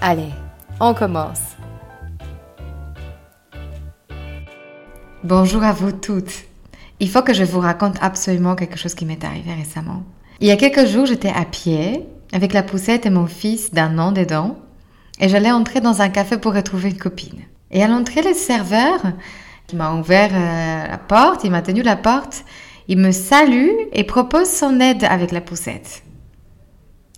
Allez, on commence. Bonjour à vous toutes. Il faut que je vous raconte absolument quelque chose qui m'est arrivé récemment. Il y a quelques jours, j'étais à pied avec la poussette et mon fils d'un an dedans et j'allais entrer dans un café pour retrouver une copine. Et à l'entrée, le serveur m'a ouvert euh, la porte, il m'a tenu la porte, il me salue et propose son aide avec la poussette.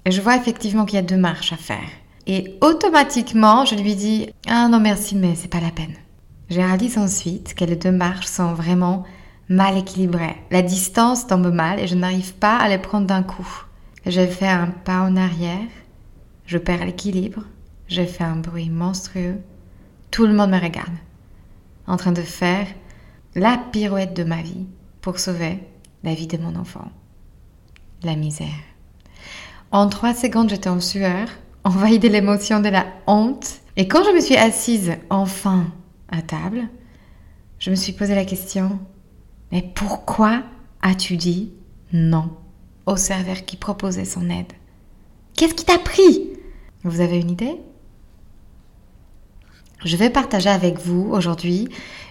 Et je vois effectivement qu'il y a deux marches à faire. Et automatiquement, je lui dis Ah non, merci, mais c'est pas la peine. Je réalise ensuite que les deux marches sont vraiment mal équilibrées. La distance tombe mal et je n'arrive pas à les prendre d'un coup. Je fais un pas en arrière, je perds l'équilibre, je fais un bruit monstrueux. Tout le monde me regarde, en train de faire la pirouette de ma vie pour sauver la vie de mon enfant. La misère. En trois secondes, j'étais en sueur, envahi de l'émotion de la honte. Et quand je me suis assise enfin à table, je me suis posé la question, mais pourquoi as-tu dit non au serveur qui proposait son aide? Qu'est-ce qui t'a pris? Vous avez une idée? Je vais partager avec vous aujourd'hui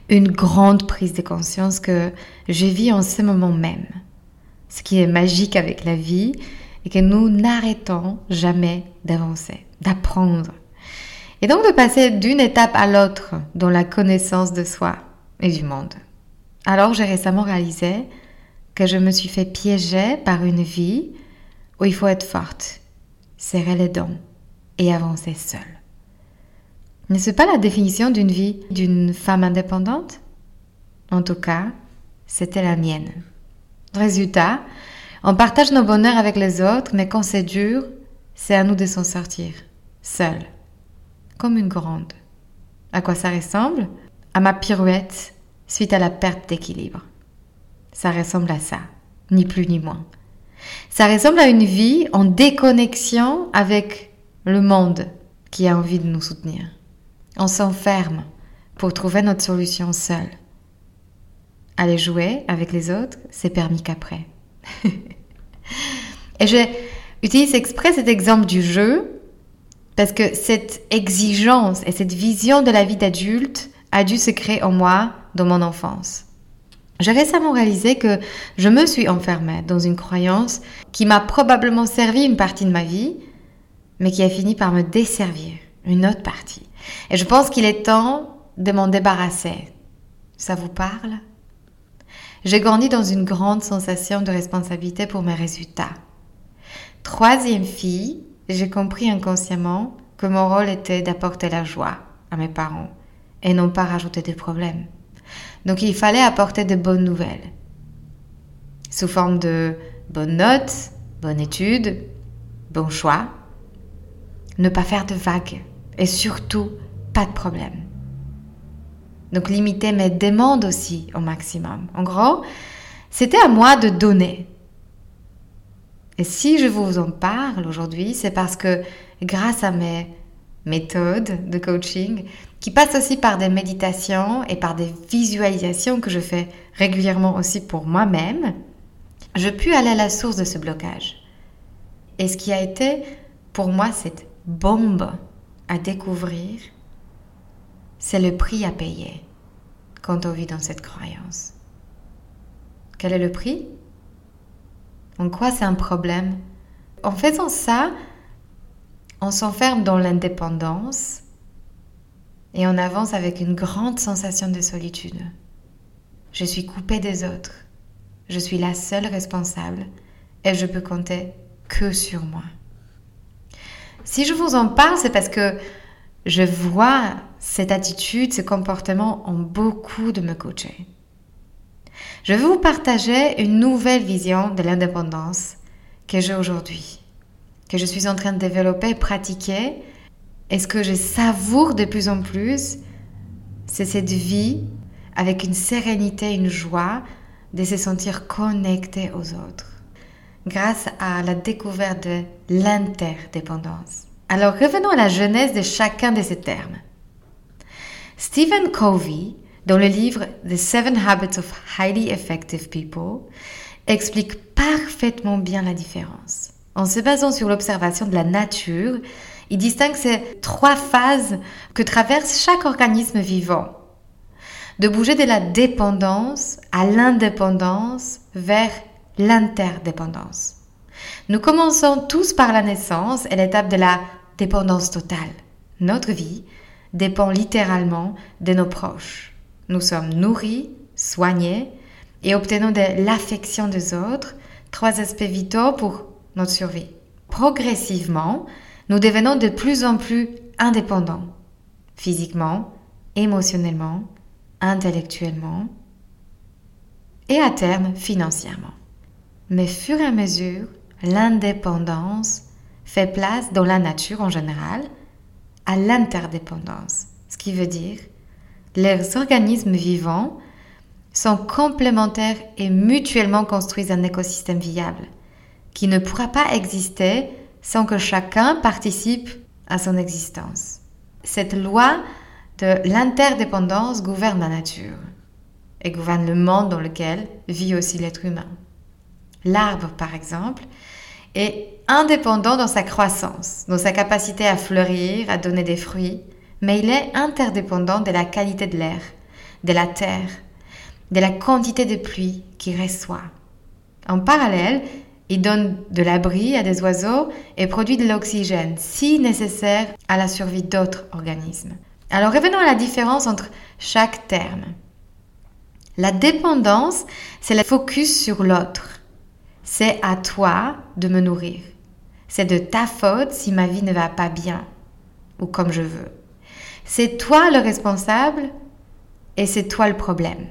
une grande prise de conscience que je vis en ce moment même. Ce qui est magique avec la vie, et que nous n'arrêtons jamais d'avancer, d'apprendre. Et donc de passer d'une étape à l'autre dans la connaissance de soi et du monde. Alors j'ai récemment réalisé que je me suis fait piéger par une vie où il faut être forte, serrer les dents et avancer seule. N'est-ce pas la définition d'une vie d'une femme indépendante? En tout cas, c'était la mienne. Résultat, on partage nos bonheurs avec les autres, mais quand c'est dur, c'est à nous de s'en sortir, seul, comme une grande. À quoi ça ressemble? À ma pirouette suite à la perte d'équilibre. Ça ressemble à ça, ni plus ni moins. Ça ressemble à une vie en déconnexion avec le monde qui a envie de nous soutenir. On s'enferme pour trouver notre solution seul. Aller jouer avec les autres, c'est permis qu'après. Et j'utilise exprès cet exemple du jeu parce que cette exigence et cette vision de la vie d'adulte a dû se créer en moi dans mon enfance. J'ai récemment réalisé que je me suis enfermée dans une croyance qui m'a probablement servi une partie de ma vie, mais qui a fini par me desservir une autre partie. Et je pense qu'il est temps de m'en débarrasser. Ça vous parle? J'ai grandi dans une grande sensation de responsabilité pour mes résultats. Troisième fille, j'ai compris inconsciemment que mon rôle était d'apporter la joie à mes parents et non pas rajouter des problèmes. Donc il fallait apporter de bonnes nouvelles sous forme de bonnes notes, bonnes études, bons choix, ne pas faire de vagues et surtout pas de problèmes. Donc limiter mes demandes aussi au maximum. En gros, c'était à moi de donner. Et si je vous en parle aujourd'hui, c'est parce que grâce à mes méthodes de coaching, qui passent aussi par des méditations et par des visualisations que je fais régulièrement aussi pour moi-même, je puis aller à la source de ce blocage. Et ce qui a été pour moi cette bombe à découvrir, c'est le prix à payer quand on vit dans cette croyance. Quel est le prix? En quoi c'est un problème? En faisant ça, On s'enferme dans l'indépendance et on avance avec une grande sensation de solitude. Je suis coupée des autres. Je suis la seule responsable et je peux compter que sur moi. Si je vous en parle, c'est parce que je vois cette attitude, ce comportement en beaucoup de me coacher. Je vais vous partager une nouvelle vision de l'indépendance que j'ai aujourd'hui, que je suis en train de développer et pratiquer. Et ce que je savoure de plus en plus, c'est cette vie avec une sérénité, une joie de se sentir connecté aux autres grâce à la découverte de l'interdépendance. Alors revenons à la genèse de chacun de ces termes. Stephen Covey, dans le livre The Seven Habits of Highly Effective People, explique parfaitement bien la différence. En se basant sur l'observation de la nature, il distingue ces trois phases que traverse chaque organisme vivant. De bouger de la dépendance à l'indépendance vers l'interdépendance. Nous commençons tous par la naissance et l'étape de la dépendance totale. Notre vie dépend littéralement de nos proches. Nous sommes nourris, soignés et obtenons de l'affection des autres, trois aspects vitaux pour notre survie. Progressivement, nous devenons de plus en plus indépendants, physiquement, émotionnellement, intellectuellement et à terme financièrement. Mais fur et à mesure, l'indépendance fait place dans la nature en général à l'interdépendance, ce qui veut dire les organismes vivants sont complémentaires et mutuellement construisent un écosystème viable qui ne pourra pas exister sans que chacun participe à son existence. Cette loi de l'interdépendance gouverne la nature et gouverne le monde dans lequel vit aussi l'être humain. L'arbre, par exemple, est indépendant dans sa croissance, dans sa capacité à fleurir, à donner des fruits, mais il est interdépendant de la qualité de l'air, de la terre, de la quantité de pluie qu'il reçoit. En parallèle, il donne de l'abri à des oiseaux et produit de l'oxygène, si nécessaire à la survie d'autres organismes. Alors revenons à la différence entre chaque terme. La dépendance, c'est le focus sur l'autre. C'est à toi de me nourrir. C'est de ta faute si ma vie ne va pas bien ou comme je veux. C'est toi le responsable et c'est toi le problème.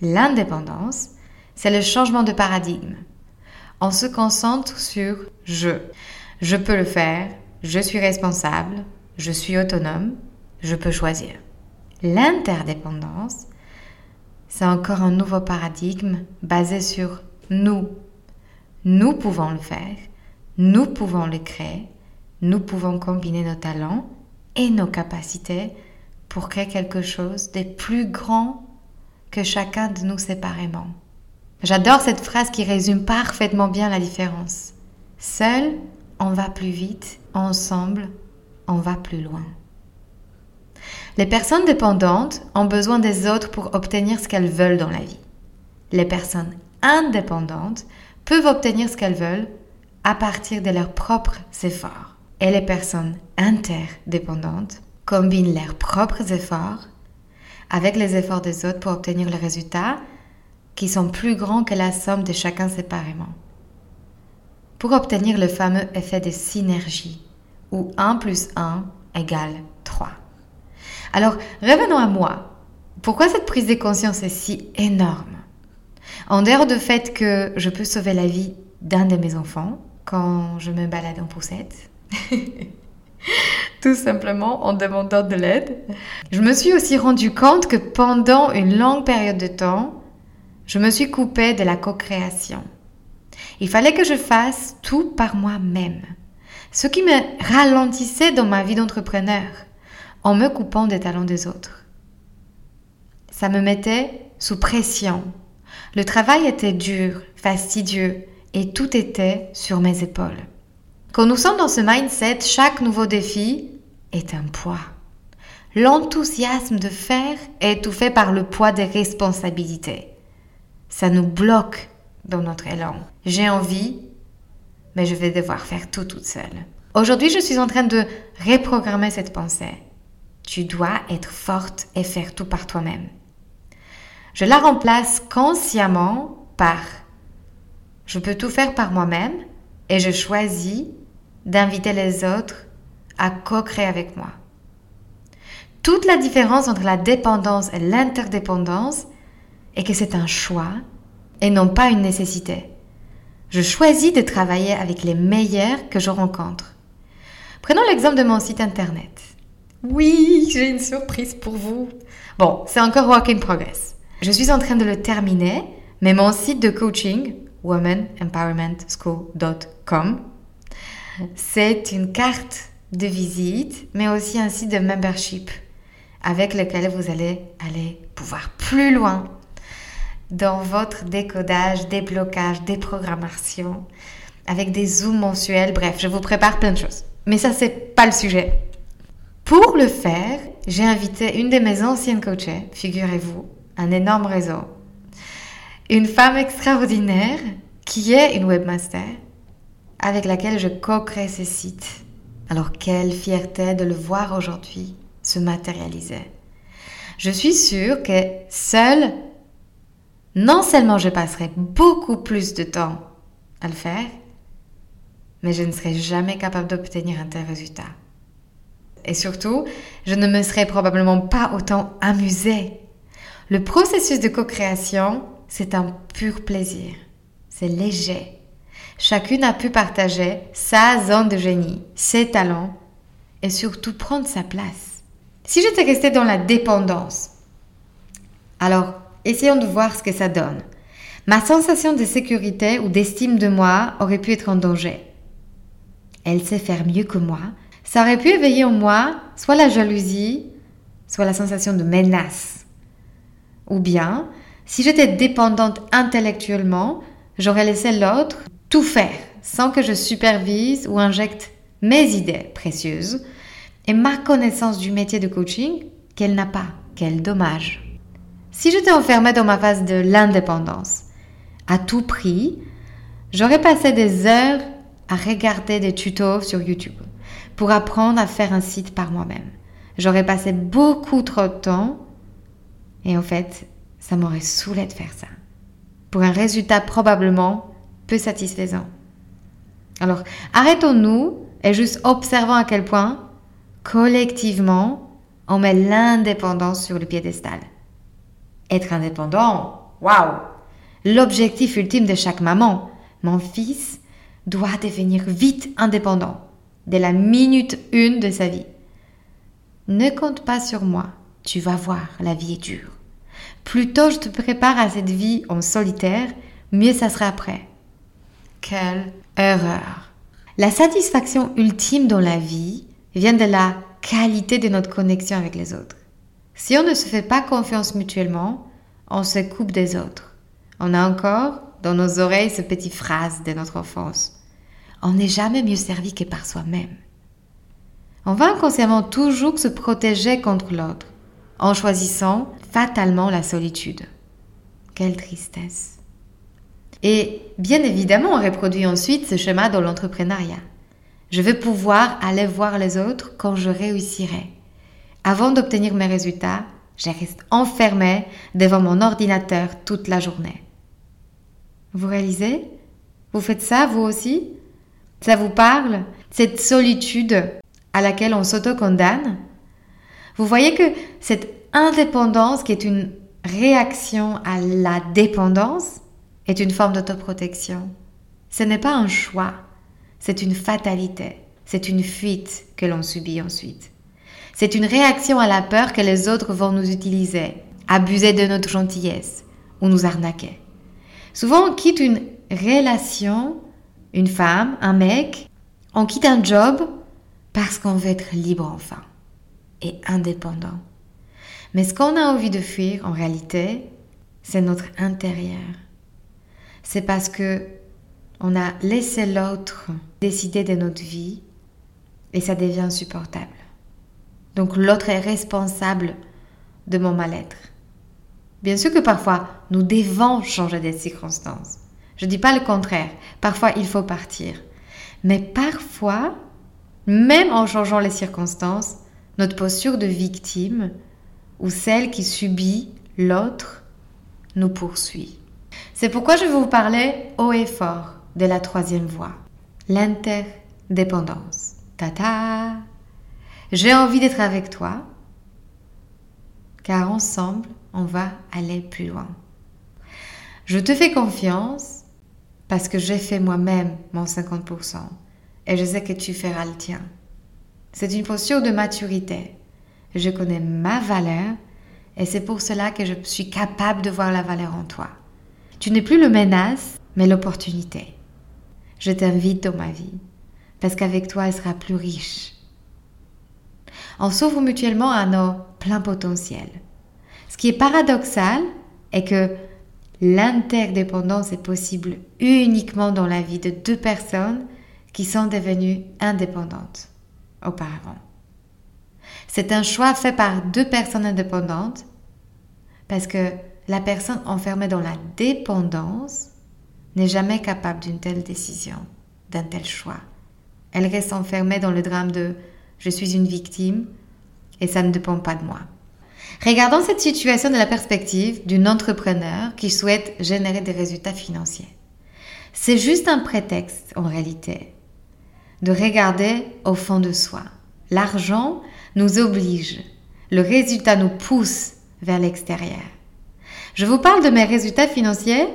L'indépendance, c'est le changement de paradigme. On se concentre sur je. Je peux le faire, je suis responsable, je suis autonome, je peux choisir. L'interdépendance, c'est encore un nouveau paradigme basé sur nous. Nous pouvons le faire, nous pouvons le créer, nous pouvons combiner nos talents et nos capacités pour créer quelque chose de plus grand que chacun de nous séparément. J'adore cette phrase qui résume parfaitement bien la différence. Seul, on va plus vite, ensemble, on va plus loin. Les personnes dépendantes ont besoin des autres pour obtenir ce qu'elles veulent dans la vie. Les personnes indépendantes peuvent obtenir ce qu'elles veulent à partir de leurs propres efforts. Et les personnes interdépendantes combinent leurs propres efforts avec les efforts des autres pour obtenir les résultats qui sont plus grands que la somme de chacun séparément. Pour obtenir le fameux effet de synergie, où 1 plus 1 égale 3. Alors, revenons à moi. Pourquoi cette prise de conscience est si énorme? En dehors du fait que je peux sauver la vie d'un de mes enfants quand je me balade en poussette, tout simplement en demandant de l'aide, je me suis aussi rendu compte que pendant une longue période de temps, je me suis coupée de la co-création. Il fallait que je fasse tout par moi-même, ce qui me ralentissait dans ma vie d'entrepreneur en me coupant des talents des autres. Ça me mettait sous pression le travail était dur, fastidieux, et tout était sur mes épaules. Quand nous sommes dans ce mindset, chaque nouveau défi est un poids. L'enthousiasme de faire est étouffé par le poids des responsabilités. Ça nous bloque dans notre élan. J'ai envie, mais je vais devoir faire tout toute seule. Aujourd'hui, je suis en train de reprogrammer cette pensée. Tu dois être forte et faire tout par toi-même. Je la remplace consciemment par je peux tout faire par moi-même et je choisis d'inviter les autres à co-créer avec moi. Toute la différence entre la dépendance et l'interdépendance est que c'est un choix et non pas une nécessité. Je choisis de travailler avec les meilleurs que je rencontre. Prenons l'exemple de mon site internet. Oui, j'ai une surprise pour vous. Bon, c'est encore work in progress. Je suis en train de le terminer, mais mon site de coaching, womanempowermentschool.com, c'est une carte de visite, mais aussi un site de membership avec lequel vous allez aller pouvoir plus loin dans votre décodage, déblocage, déprogrammation, avec des zooms mensuels. Bref, je vous prépare plein de choses. Mais ça, c'est pas le sujet. Pour le faire, j'ai invité une de mes anciennes coachées, figurez-vous, un énorme réseau. Une femme extraordinaire qui est une webmaster avec laquelle je co-crée ce site. Alors quelle fierté de le voir aujourd'hui se matérialiser. Je suis sûre que seule, non seulement je passerai beaucoup plus de temps à le faire, mais je ne serai jamais capable d'obtenir un tel résultat. Et surtout, je ne me serais probablement pas autant amusée. Le processus de co-création, c'est un pur plaisir. C'est léger. Chacune a pu partager sa zone de génie, ses talents et surtout prendre sa place. Si j'étais restée dans la dépendance, alors essayons de voir ce que ça donne. Ma sensation de sécurité ou d'estime de moi aurait pu être en danger. Elle sait faire mieux que moi. Ça aurait pu éveiller en moi soit la jalousie, soit la sensation de menace. Ou bien, si j'étais dépendante intellectuellement, j'aurais laissé l'autre tout faire sans que je supervise ou injecte mes idées précieuses et ma connaissance du métier de coaching qu'elle n'a pas. Quel dommage. Si j'étais enfermée dans ma phase de l'indépendance, à tout prix, j'aurais passé des heures à regarder des tutos sur YouTube pour apprendre à faire un site par moi-même. J'aurais passé beaucoup trop de temps et en fait, ça m'aurait saoulé de faire ça. Pour un résultat probablement peu satisfaisant. Alors, arrêtons-nous et juste observons à quel point, collectivement, on met l'indépendance sur le piédestal. Être indépendant, waouh L'objectif ultime de chaque maman. Mon fils doit devenir vite indépendant, dès la minute une de sa vie. Ne compte pas sur moi, tu vas voir, la vie est dure. Plus tôt je te prépare à cette vie en solitaire, mieux ça sera après. Quelle erreur. La satisfaction ultime dans la vie vient de la qualité de notre connexion avec les autres. Si on ne se fait pas confiance mutuellement, on se coupe des autres. On a encore dans nos oreilles ces petites phrases de notre enfance. On n'est jamais mieux servi que par soi-même. On va inconsciemment toujours se protéger contre l'autre en choisissant fatalement la solitude. Quelle tristesse. Et bien évidemment, on reproduit ensuite ce schéma dans l'entrepreneuriat. Je veux pouvoir aller voir les autres quand je réussirai. Avant d'obtenir mes résultats, je reste enfermée devant mon ordinateur toute la journée. Vous réalisez? Vous faites ça, vous aussi? Ça vous parle Cette solitude à laquelle on s'auto-condamne? Vous voyez que cette indépendance qui est une réaction à la dépendance, est une forme d'autoprotection. Ce n'est pas un choix, c'est une fatalité, c'est une fuite que l'on subit ensuite. C'est une réaction à la peur que les autres vont nous utiliser, abuser de notre gentillesse ou nous arnaquer. Souvent, on quitte une relation, une femme, un mec, on quitte un job parce qu'on veut être libre enfin et indépendant. Mais ce qu'on a envie de fuir, en réalité, c'est notre intérieur c'est parce que on a laissé l'autre décider de notre vie et ça devient insupportable. Donc l'autre est responsable de mon mal-être. Bien sûr que parfois, nous devons changer des circonstances. Je ne dis pas le contraire. Parfois, il faut partir. Mais parfois, même en changeant les circonstances, notre posture de victime ou celle qui subit l'autre nous poursuit. C'est pourquoi je vais vous parler haut et fort de la troisième voie, l'interdépendance. Tata J'ai envie d'être avec toi, car ensemble, on va aller plus loin. Je te fais confiance parce que j'ai fait moi-même mon 50% et je sais que tu feras le tien. C'est une posture de maturité. Je connais ma valeur et c'est pour cela que je suis capable de voir la valeur en toi. Tu n'es plus le menace, mais l'opportunité. Je t'invite dans ma vie parce qu'avec toi, elle sera plus riche. On s'ouvre mutuellement à nos pleins potentiels. Ce qui est paradoxal est que l'interdépendance est possible uniquement dans la vie de deux personnes qui sont devenues indépendantes auparavant. C'est un choix fait par deux personnes indépendantes parce que la personne enfermée dans la dépendance n'est jamais capable d'une telle décision, d'un tel choix. Elle reste enfermée dans le drame de je suis une victime et ça ne dépend pas de moi. Regardons cette situation de la perspective d'un entrepreneur qui souhaite générer des résultats financiers. C'est juste un prétexte en réalité de regarder au fond de soi. L'argent nous oblige, le résultat nous pousse vers l'extérieur. Je vous parle de mes résultats financiers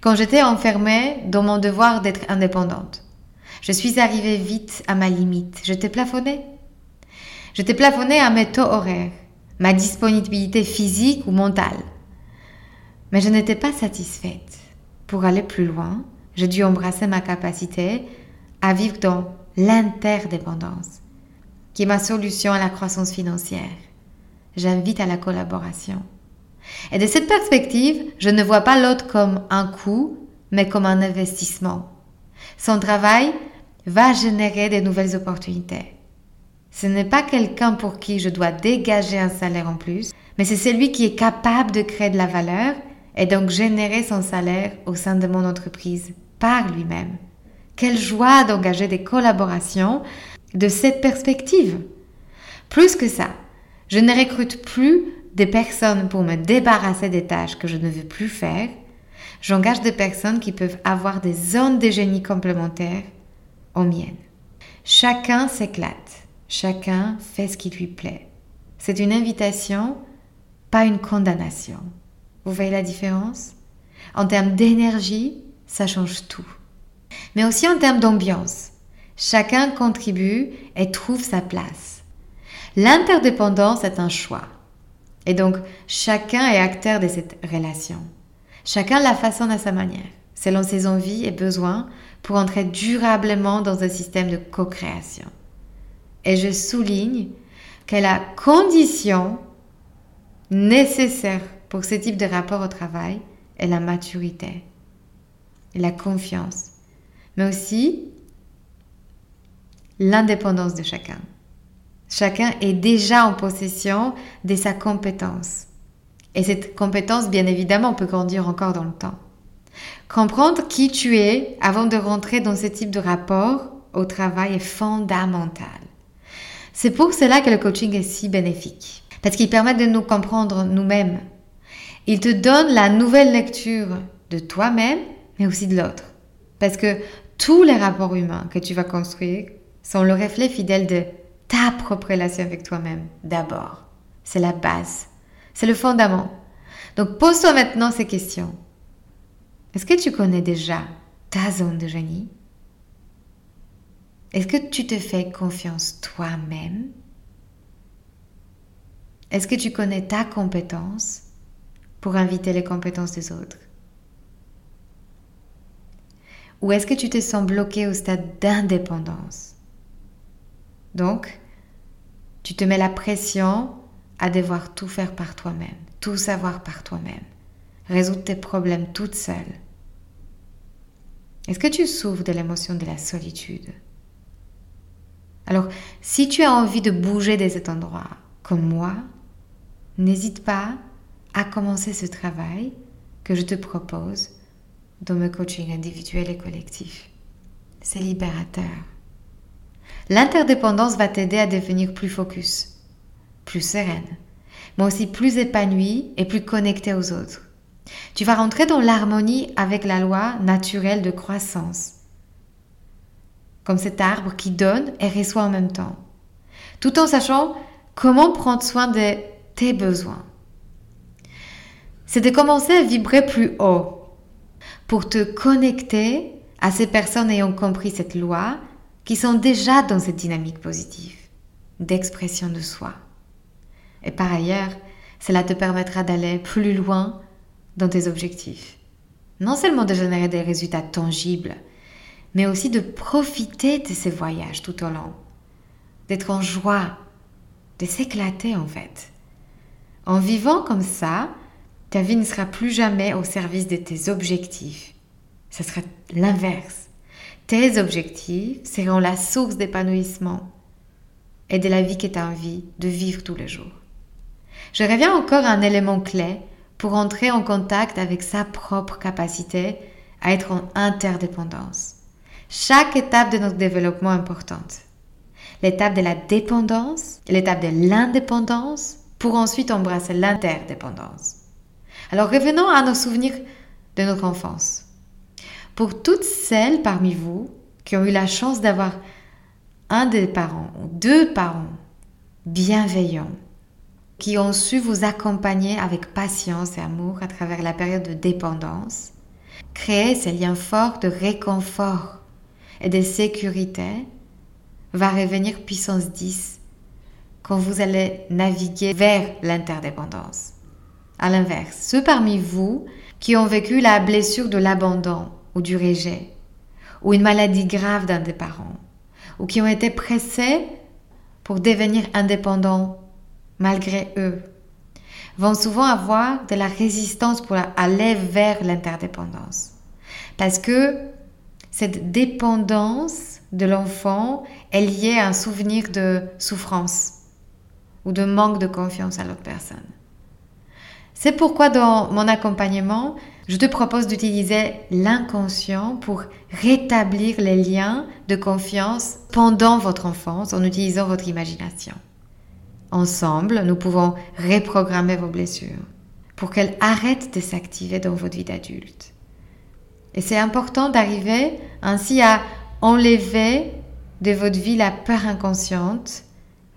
quand j'étais enfermée dans mon devoir d'être indépendante. Je suis arrivée vite à ma limite. Je t'ai plafonné. Je t'ai plafonné à mes taux horaires ma disponibilité physique ou mentale. Mais je n'étais pas satisfaite. Pour aller plus loin, j'ai dû embrasser ma capacité à vivre dans l'interdépendance, qui est ma solution à la croissance financière. J'invite à la collaboration. Et de cette perspective, je ne vois pas l'autre comme un coût, mais comme un investissement. Son travail va générer de nouvelles opportunités. Ce n'est pas quelqu'un pour qui je dois dégager un salaire en plus, mais c'est celui qui est capable de créer de la valeur et donc générer son salaire au sein de mon entreprise par lui-même. Quelle joie d'engager des collaborations de cette perspective. Plus que ça, je ne recrute plus des personnes pour me débarrasser des tâches que je ne veux plus faire. J'engage des personnes qui peuvent avoir des zones de génie complémentaires aux miennes. Chacun s'éclate. Chacun fait ce qui lui plaît. C'est une invitation, pas une condamnation. Vous voyez la différence? En termes d'énergie, ça change tout. Mais aussi en termes d'ambiance. Chacun contribue et trouve sa place. L'interdépendance est un choix. Et donc, chacun est acteur de cette relation. Chacun la façonne à sa manière, selon ses envies et besoins, pour entrer durablement dans un système de co-création. Et je souligne que la condition nécessaire pour ce type de rapport au travail est la maturité, la confiance, mais aussi l'indépendance de chacun. Chacun est déjà en possession de sa compétence. Et cette compétence, bien évidemment, peut grandir encore dans le temps. Comprendre qui tu es avant de rentrer dans ce type de rapport au travail est fondamental. C'est pour cela que le coaching est si bénéfique, parce qu'il permet de nous comprendre nous-mêmes. Il te donne la nouvelle lecture de toi-même, mais aussi de l'autre. Parce que tous les rapports humains que tu vas construire sont le reflet fidèle de ta propre relation avec toi-même d'abord. C'est la base, c'est le fondament. Donc pose-toi maintenant ces questions. Est-ce que tu connais déjà ta zone de génie? Est-ce que tu te fais confiance toi-même? Est-ce que tu connais ta compétence pour inviter les compétences des autres? Ou est-ce que tu te sens bloqué au stade d'indépendance? Donc, tu te mets la pression à devoir tout faire par toi-même, tout savoir par toi-même, résoudre tes problèmes toute seule. Est-ce que tu souffres de l'émotion de la solitude? Alors, si tu as envie de bouger de cet endroit, comme moi, n'hésite pas à commencer ce travail que je te propose dans mes coaching individuel et collectif. C'est libérateur. L'interdépendance va t'aider à devenir plus focus, plus sereine, mais aussi plus épanouie et plus connectée aux autres. Tu vas rentrer dans l'harmonie avec la loi naturelle de croissance, comme cet arbre qui donne et reçoit en même temps, tout en sachant comment prendre soin de tes besoins. C'est de commencer à vibrer plus haut pour te connecter à ces personnes ayant compris cette loi qui sont déjà dans cette dynamique positive d'expression de soi. Et par ailleurs, cela te permettra d'aller plus loin dans tes objectifs. Non seulement de générer des résultats tangibles, mais aussi de profiter de ces voyages tout au long, d'être en joie, de s'éclater en fait. En vivant comme ça, ta vie ne sera plus jamais au service de tes objectifs. Ce sera l'inverse. Tes objectifs seront la source d'épanouissement et de la vie que tu as envie de vivre tous les jours. Je reviens encore à un élément clé pour entrer en contact avec sa propre capacité à être en interdépendance. Chaque étape de notre développement est importante. L'étape de la dépendance, l'étape de l'indépendance, pour ensuite embrasser l'interdépendance. Alors revenons à nos souvenirs de notre enfance. Pour toutes celles parmi vous qui ont eu la chance d'avoir un des parents ou deux parents bienveillants, qui ont su vous accompagner avec patience et amour à travers la période de dépendance, créer ces liens forts de réconfort et de sécurité va revenir puissance 10 quand vous allez naviguer vers l'interdépendance. À l'inverse, ceux parmi vous qui ont vécu la blessure de l'abandon ou du rejet, ou une maladie grave d'un des parents, ou qui ont été pressés pour devenir indépendants malgré eux, vont souvent avoir de la résistance pour aller vers l'interdépendance. Parce que cette dépendance de l'enfant est liée à un souvenir de souffrance ou de manque de confiance à l'autre personne. C'est pourquoi dans mon accompagnement, je te propose d'utiliser l'inconscient pour rétablir les liens de confiance pendant votre enfance en utilisant votre imagination. Ensemble, nous pouvons reprogrammer vos blessures pour qu'elles arrêtent de s'activer dans votre vie d'adulte. Et c'est important d'arriver ainsi à enlever de votre vie la peur inconsciente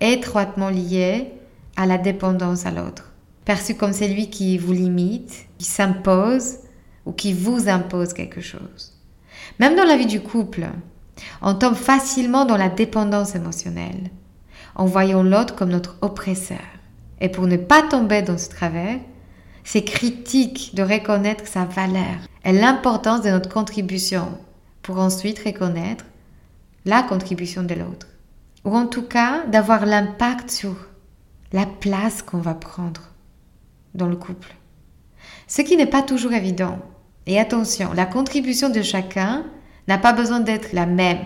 étroitement liée à la dépendance à l'autre, perçu comme celui qui vous limite, qui s'impose ou qui vous impose quelque chose. Même dans la vie du couple, on tombe facilement dans la dépendance émotionnelle en voyant l'autre comme notre oppresseur. Et pour ne pas tomber dans ce travers, c'est critique de reconnaître sa valeur et l'importance de notre contribution pour ensuite reconnaître la contribution de l'autre. Ou en tout cas, d'avoir l'impact sur la place qu'on va prendre dans le couple. Ce qui n'est pas toujours évident. Et attention, la contribution de chacun n'a pas besoin d'être la même.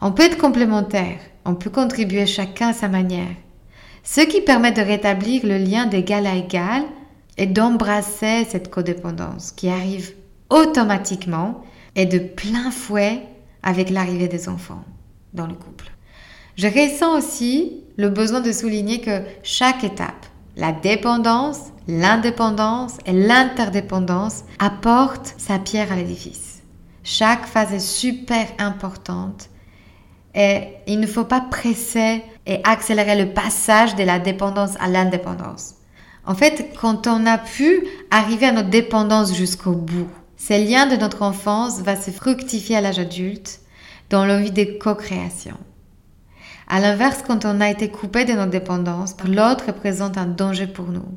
On peut être complémentaire, on peut contribuer chacun à sa manière. Ce qui permet de rétablir le lien d'égal à égal et d'embrasser cette codépendance qui arrive automatiquement et de plein fouet avec l'arrivée des enfants dans le couple. Je ressens aussi le besoin de souligner que chaque étape, la dépendance, l'indépendance et l'interdépendance apporte sa pierre à l'édifice. Chaque phase est super importante et il ne faut pas presser et accélérer le passage de la dépendance à l'indépendance. En fait, quand on a pu arriver à notre dépendance jusqu'au bout, ces liens de notre enfance vont se fructifier à l'âge adulte dans l'envie de co-création. À l'inverse, quand on a été coupé de notre dépendance, l'autre représente un danger pour nous.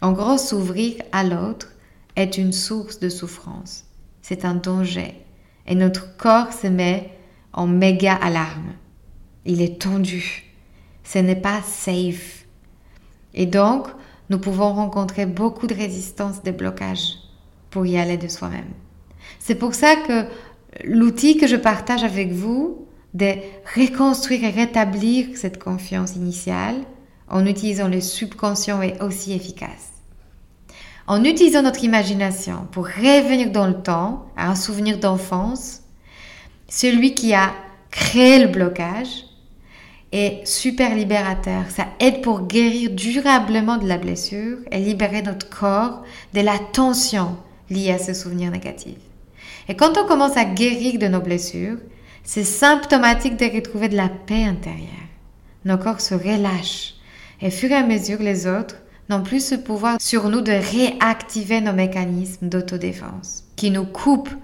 En gros, s'ouvrir à l'autre est une source de souffrance. C'est un danger. Et notre corps se met en méga alarme. Il est tendu. Ce n'est pas safe. Et donc, nous pouvons rencontrer beaucoup de résistance, de blocages pour y aller de soi-même. C'est pour ça que l'outil que je partage avec vous, de reconstruire et rétablir cette confiance initiale en utilisant le subconscient est aussi efficace. En utilisant notre imagination pour revenir dans le temps à un souvenir d'enfance, celui qui a créer le blocage est super libérateur. Ça aide pour guérir durablement de la blessure et libérer notre corps de la tension liée à ce souvenir négatif. Et quand on commence à guérir de nos blessures, c'est symptomatique de retrouver de la paix intérieure. Nos corps se relâchent et fur et à mesure les autres n'ont plus ce pouvoir sur nous de réactiver nos mécanismes d'autodéfense qui nous coupent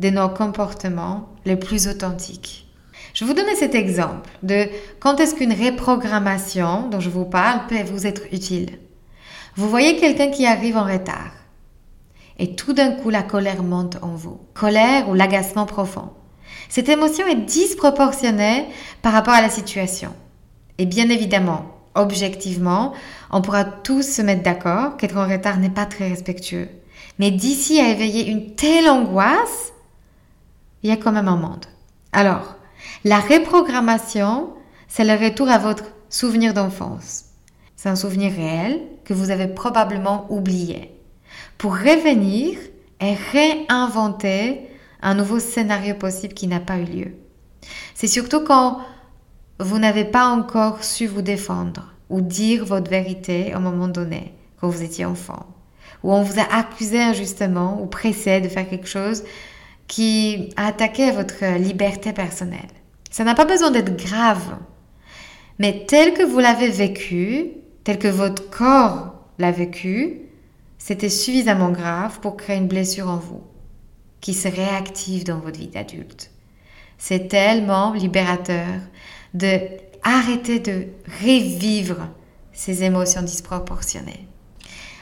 de nos comportements les plus authentiques. Je vous donne cet exemple de quand est-ce qu'une reprogrammation dont je vous parle peut vous être utile. Vous voyez quelqu'un qui arrive en retard et tout d'un coup la colère monte en vous. Colère ou l'agacement profond. Cette émotion est disproportionnée par rapport à la situation. Et bien évidemment, objectivement, on pourra tous se mettre d'accord qu'être en retard n'est pas très respectueux. Mais d'ici à éveiller une telle angoisse, il y a quand même un monde. Alors, la reprogrammation, c'est le retour à votre souvenir d'enfance. C'est un souvenir réel que vous avez probablement oublié. Pour revenir et réinventer un nouveau scénario possible qui n'a pas eu lieu. C'est surtout quand vous n'avez pas encore su vous défendre ou dire votre vérité au moment donné, quand vous étiez enfant, ou on vous a accusé injustement ou pressé de faire quelque chose qui a attaqué votre liberté personnelle. Ça n'a pas besoin d'être grave, mais tel que vous l'avez vécu, tel que votre corps l'a vécu, c'était suffisamment grave pour créer une blessure en vous, qui se réactive dans votre vie d'adulte. C'est tellement libérateur de arrêter de revivre ces émotions disproportionnées.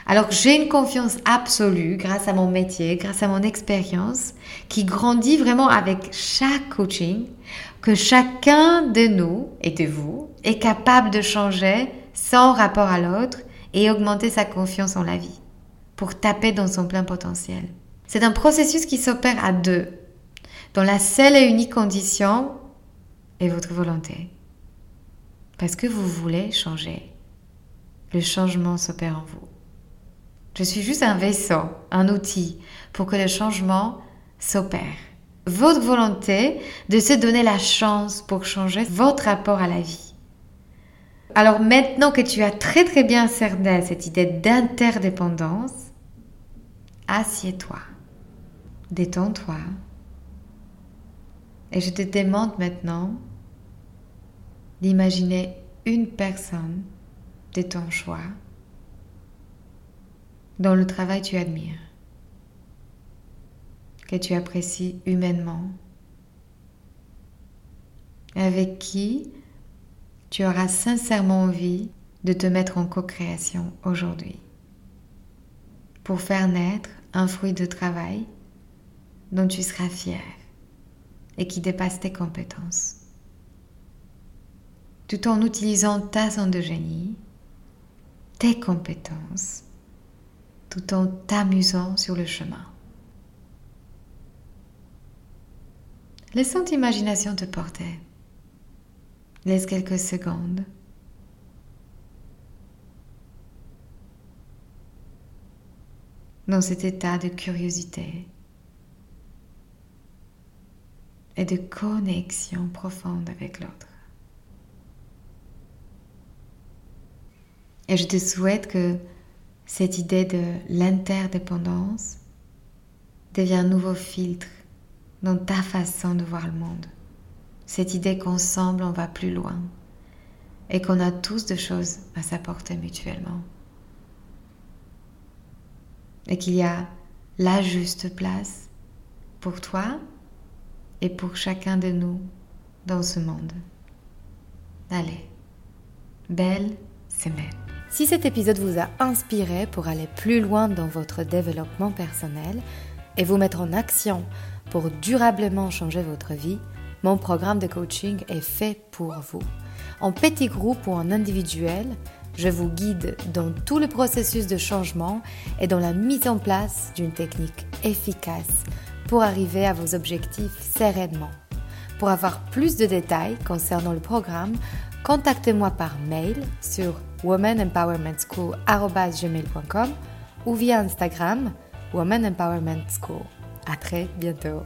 Alors j'ai une confiance absolue grâce à mon métier, grâce à mon expérience, qui grandit vraiment avec chaque coaching, que chacun de nous et de vous est capable de changer sans rapport à l'autre et augmenter sa confiance en la vie pour taper dans son plein potentiel. C'est un processus qui s'opère à deux, dont la seule et unique condition est votre volonté. Parce que vous voulez changer. Le changement s'opère en vous. Je suis juste un vaisseau, un outil pour que le changement s'opère. Votre volonté de se donner la chance pour changer votre rapport à la vie. Alors maintenant que tu as très très bien cerné cette idée d'interdépendance, assieds-toi, détends-toi. Et je te demande maintenant d'imaginer une personne de ton choix dont le travail tu admires, que tu apprécies humainement, avec qui tu auras sincèrement envie de te mettre en co-création aujourd'hui pour faire naître un fruit de travail dont tu seras fier et qui dépasse tes compétences. Tout en utilisant ta zone de génie, tes compétences tout en t'amusant sur le chemin. Laisse ton imagination te porter. Laisse quelques secondes. Dans cet état de curiosité et de connexion profonde avec l'autre. Et je te souhaite que cette idée de l'interdépendance devient un nouveau filtre dans ta façon de voir le monde. Cette idée qu'ensemble on va plus loin et qu'on a tous de choses à s'apporter mutuellement. Et qu'il y a la juste place pour toi et pour chacun de nous dans ce monde. Allez, belle semaine. Si cet épisode vous a inspiré pour aller plus loin dans votre développement personnel et vous mettre en action pour durablement changer votre vie, mon programme de coaching est fait pour vous. En petit groupe ou en individuel, je vous guide dans tout le processus de changement et dans la mise en place d'une technique efficace pour arriver à vos objectifs sereinement. Pour avoir plus de détails concernant le programme, contactez-moi par mail sur womanempowermentschool.com ou via Instagram Woman Empowerment School. À très bientôt.